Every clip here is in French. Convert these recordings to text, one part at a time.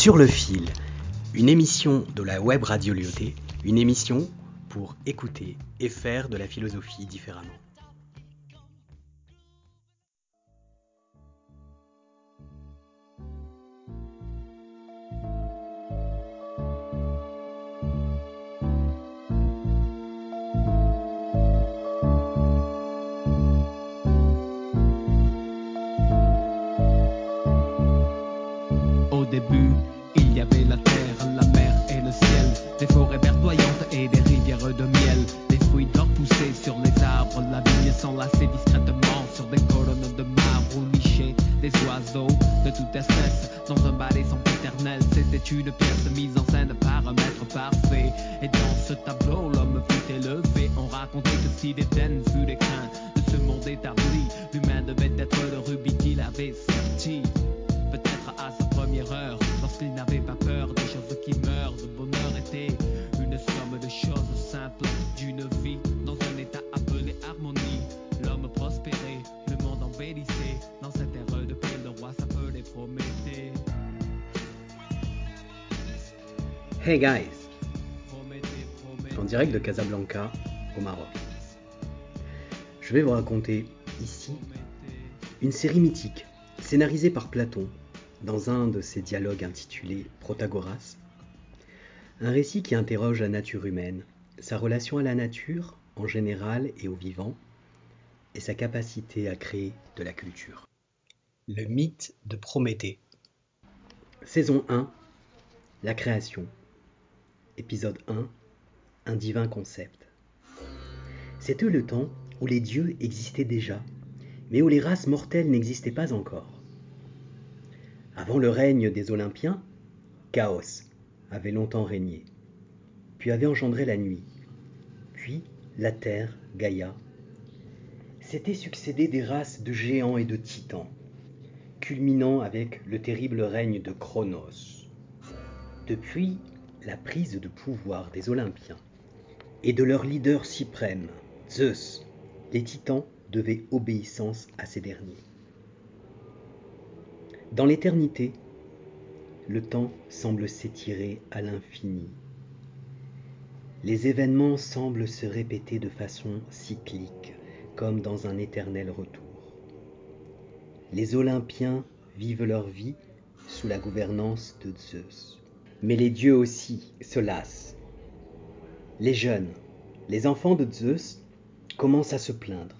Sur le fil, une émission de la web radio Lyoté, une émission pour écouter et faire de la philosophie différemment. Début, il y avait la terre, la mer et le ciel, des forêts verdoyantes et des rivières de miel, des fruits d'or poussés sur les arbres, la vigne s'enlaçait discrètement sur des colonnes de marbre ou nichées, des oiseaux de toute espèce dans un balai éternel. C'était une pièce mise en scène par un maître parfait. Et dans ce tableau, l'homme fut élevé. On racontait que si l'Éden fut l'écrin de ce monde établi, l'humain devait être le rubis qu'il avait sorti. Hey guys, en direct de Casablanca, au Maroc. Je vais vous raconter ici une série mythique, scénarisée par Platon dans un de ses dialogues intitulés Protagoras. Un récit qui interroge la nature humaine, sa relation à la nature en général et au vivant, et sa capacité à créer de la culture. Le mythe de Prométhée. Saison 1 La création. Épisode 1 Un divin concept. C'était le temps où les dieux existaient déjà, mais où les races mortelles n'existaient pas encore. Avant le règne des Olympiens, Chaos avait longtemps régné, puis avait engendré la nuit, puis la terre, Gaïa. S'étaient succédé des races de géants et de titans, culminant avec le terrible règne de Chronos. Depuis la prise de pouvoir des Olympiens et de leur leader suprême, Zeus, les titans devaient obéissance à ces derniers. Dans l'éternité, le temps semble s'étirer à l'infini. Les événements semblent se répéter de façon cyclique, comme dans un éternel retour. Les Olympiens vivent leur vie sous la gouvernance de Zeus. Mais les dieux aussi se lassent. Les jeunes, les enfants de Zeus, commencent à se plaindre.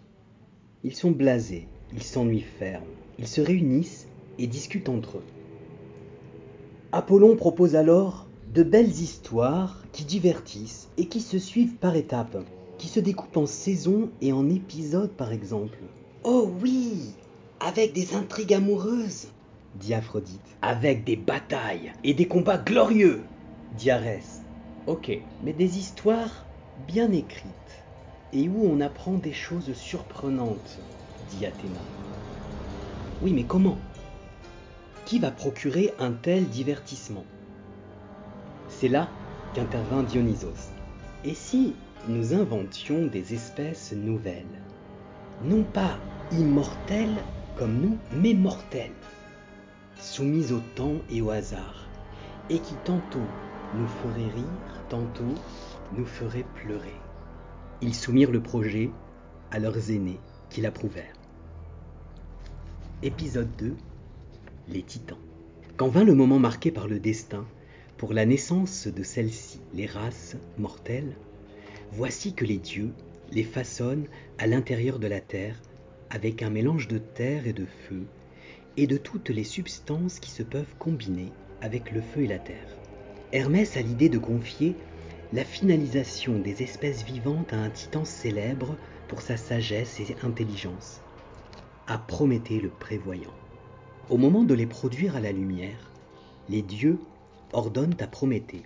Ils sont blasés, ils s'ennuient ferme, ils se réunissent et discutent entre eux. Apollon propose alors de belles histoires qui divertissent et qui se suivent par étapes, qui se découpent en saisons et en épisodes par exemple. Oh oui, avec des intrigues amoureuses, dit Aphrodite. Avec des batailles et des combats glorieux, dit Arès. Ok, mais des histoires bien écrites et où on apprend des choses surprenantes, dit Athéna. Oui, mais comment? Qui va procurer un tel divertissement? C'est là qu'intervint Dionysos. Et si nous inventions des espèces nouvelles? Non pas immortelles comme nous, mais mortelles, soumises au temps et au hasard, et qui tantôt nous feraient rire, tantôt nous feraient pleurer. Ils soumirent le projet à leurs aînés qui l'approuvèrent. Épisode 2 Les Titans. Quand vint le moment marqué par le destin pour la naissance de celles-ci, les races mortelles, voici que les dieux les façonnent à l'intérieur de la terre avec un mélange de terre et de feu et de toutes les substances qui se peuvent combiner avec le feu et la terre. Hermès a l'idée de confier la finalisation des espèces vivantes à un titan célèbre pour sa sagesse et intelligence, à Prométhée le prévoyant. Au moment de les produire à la lumière, les dieux ordonnent à Prométhée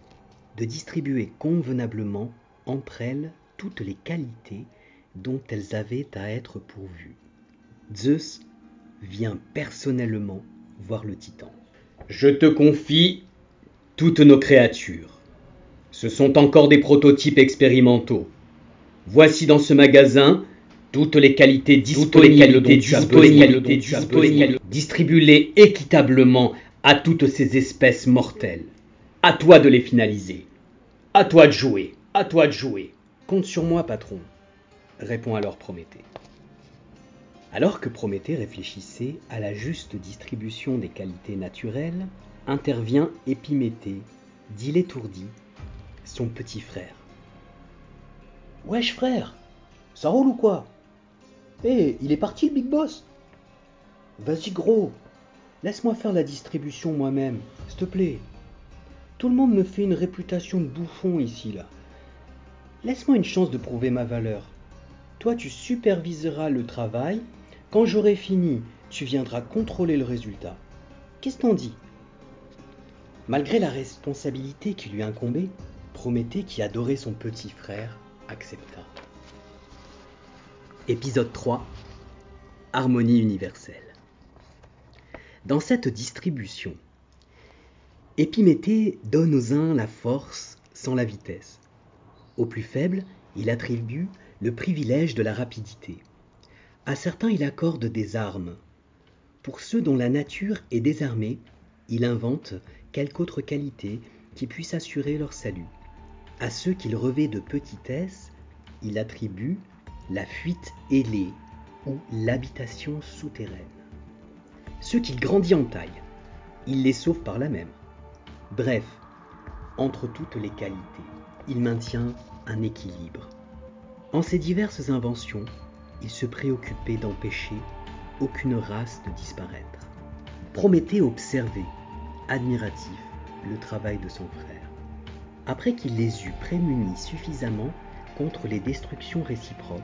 de distribuer convenablement entre elles toutes les qualités dont elles avaient à être pourvues. Zeus vient personnellement voir le titan. Je te confie toutes nos créatures. Ce sont encore des prototypes expérimentaux. Voici dans ce magasin toutes les qualités disponibles. Distribue-les équitablement à toutes ces espèces mortelles. À toi de les finaliser. À toi de jouer. À toi de jouer. Compte sur moi, patron, répond alors Prométhée. Alors que Prométhée réfléchissait à la juste distribution des qualités naturelles, intervient Épiméthée, dit l'étourdi, son petit frère. Wesh frère, ça roule ou quoi? Eh, il est parti le big boss Vas-y gros, laisse-moi faire la distribution moi-même, s'il te plaît. Tout le monde me fait une réputation de bouffon ici là. Laisse-moi une chance de prouver ma valeur. Toi tu superviseras le travail, quand j'aurai fini, tu viendras contrôler le résultat. Qu'est-ce t'en dis? Malgré la responsabilité qui lui incombait, Prométhée, qui adorait son petit frère, accepta. Épisode 3 Harmonie universelle. Dans cette distribution, Épiméthée donne aux uns la force sans la vitesse. Aux plus faibles, il attribue le privilège de la rapidité. À certains, il accorde des armes. Pour ceux dont la nature est désarmée, il invente quelque autre qualité qui puisse assurer leur salut. À ceux qu'il revêt de petitesse, il attribue la fuite ailée ou l'habitation souterraine. Ceux qu'il grandit en taille, il les sauve par la même. Bref, entre toutes les qualités, il maintient un équilibre. En ses diverses inventions, il se préoccupait d'empêcher aucune race de disparaître. Prométhée observait, admiratif, le travail de son frère. Après qu'il les eut prémunis suffisamment contre les destructions réciproques,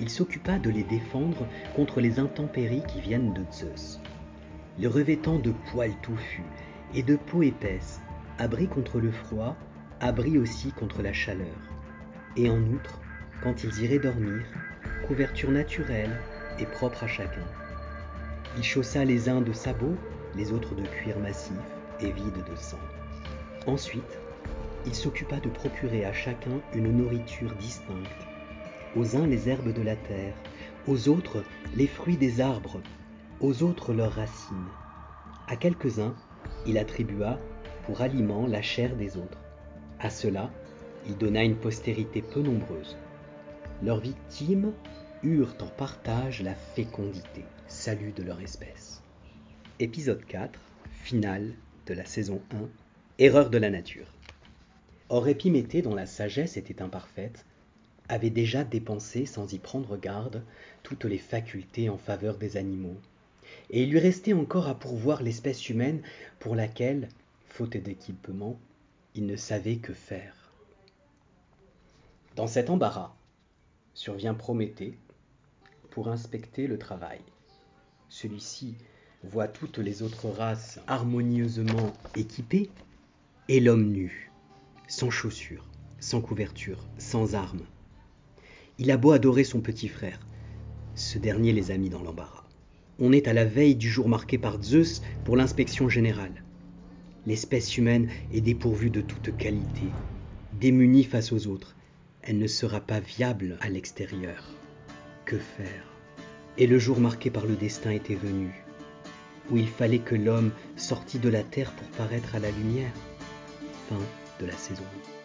il s'occupa de les défendre contre les intempéries qui viennent de Zeus. Le revêtant de poils touffus et de peau épaisse, abri contre le froid, abri aussi contre la chaleur. Et en outre, quand ils iraient dormir, couverture naturelle et propre à chacun. Il chaussa les uns de sabots, les autres de cuir massif et vide de sang. Ensuite, il s'occupa de procurer à chacun une nourriture distincte, aux uns les herbes de la terre, aux autres les fruits des arbres, aux autres leurs racines. À quelques-uns, il attribua pour aliment la chair des autres. À cela, il donna une postérité peu nombreuse. Leurs victimes eurent en partage la fécondité, salut de leur espèce. Épisode 4, finale de la saison 1, Erreur de la nature. Or Épiméthée, dont la sagesse était imparfaite, avait déjà dépensé sans y prendre garde toutes les facultés en faveur des animaux, et il lui restait encore à pourvoir l'espèce humaine pour laquelle, faute d'équipement, il ne savait que faire. Dans cet embarras, survient Prométhée pour inspecter le travail. Celui-ci voit toutes les autres races harmonieusement équipées et l'homme nu, sans chaussures, sans couverture, sans armes. Il a beau adorer son petit frère, ce dernier les a mis dans l'embarras. On est à la veille du jour marqué par Zeus pour l'inspection générale. L'espèce humaine est dépourvue de toute qualité, démunie face aux autres. Elle ne sera pas viable à l'extérieur. Que faire? Et le jour marqué par le destin était venu, où il fallait que l'homme sortît de la terre pour paraître à la lumière. Fin de la saison 1.